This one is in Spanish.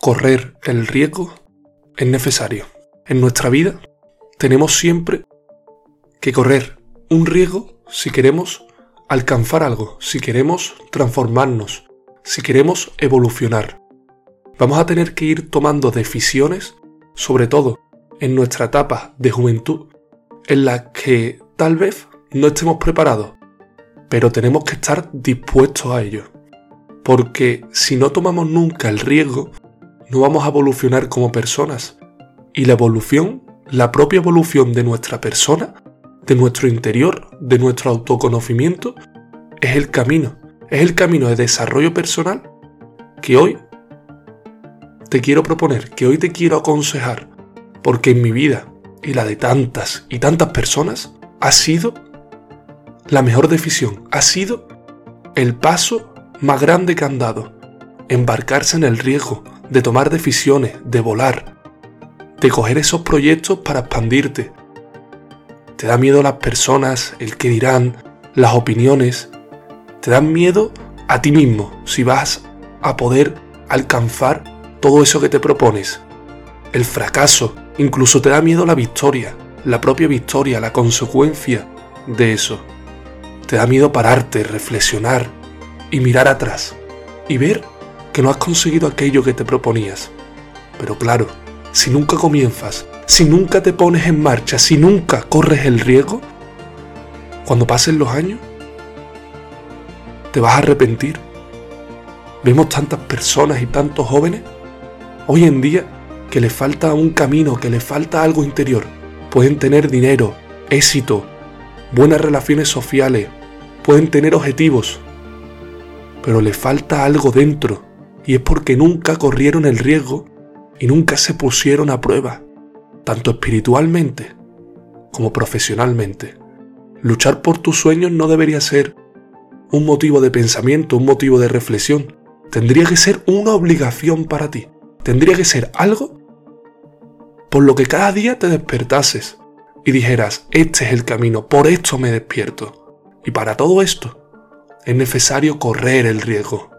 correr el riesgo es necesario. En nuestra vida tenemos siempre que correr un riesgo si queremos alcanzar algo, si queremos transformarnos, si queremos evolucionar. Vamos a tener que ir tomando decisiones, sobre todo en nuestra etapa de juventud, en la que tal vez no estemos preparados, pero tenemos que estar dispuestos a ello. Porque si no tomamos nunca el riesgo, no vamos a evolucionar como personas. Y la evolución, la propia evolución de nuestra persona, de nuestro interior, de nuestro autoconocimiento, es el camino. Es el camino de desarrollo personal que hoy te quiero proponer, que hoy te quiero aconsejar, porque en mi vida y la de tantas y tantas personas ha sido la mejor decisión, ha sido el paso más grande que han dado, embarcarse en el riesgo de tomar decisiones, de volar, de coger esos proyectos para expandirte. Te da miedo las personas, el que dirán, las opiniones. Te dan miedo a ti mismo si vas a poder alcanzar todo eso que te propones. El fracaso, incluso te da miedo la victoria, la propia victoria, la consecuencia de eso. Te da miedo pararte, reflexionar y mirar atrás y ver que no has conseguido aquello que te proponías. Pero claro, si nunca comienzas, si nunca te pones en marcha, si nunca corres el riesgo, cuando pasen los años, te vas a arrepentir. Vemos tantas personas y tantos jóvenes hoy en día que les falta un camino, que les falta algo interior. Pueden tener dinero, éxito, buenas relaciones sociales, pueden tener objetivos, pero les falta algo dentro y es porque nunca corrieron el riesgo y nunca se pusieron a prueba, tanto espiritualmente como profesionalmente. Luchar por tus sueños no debería ser un motivo de pensamiento, un motivo de reflexión. Tendría que ser una obligación para ti. Tendría que ser algo por lo que cada día te despertases y dijeras, este es el camino, por esto me despierto. Y para todo esto es necesario correr el riesgo.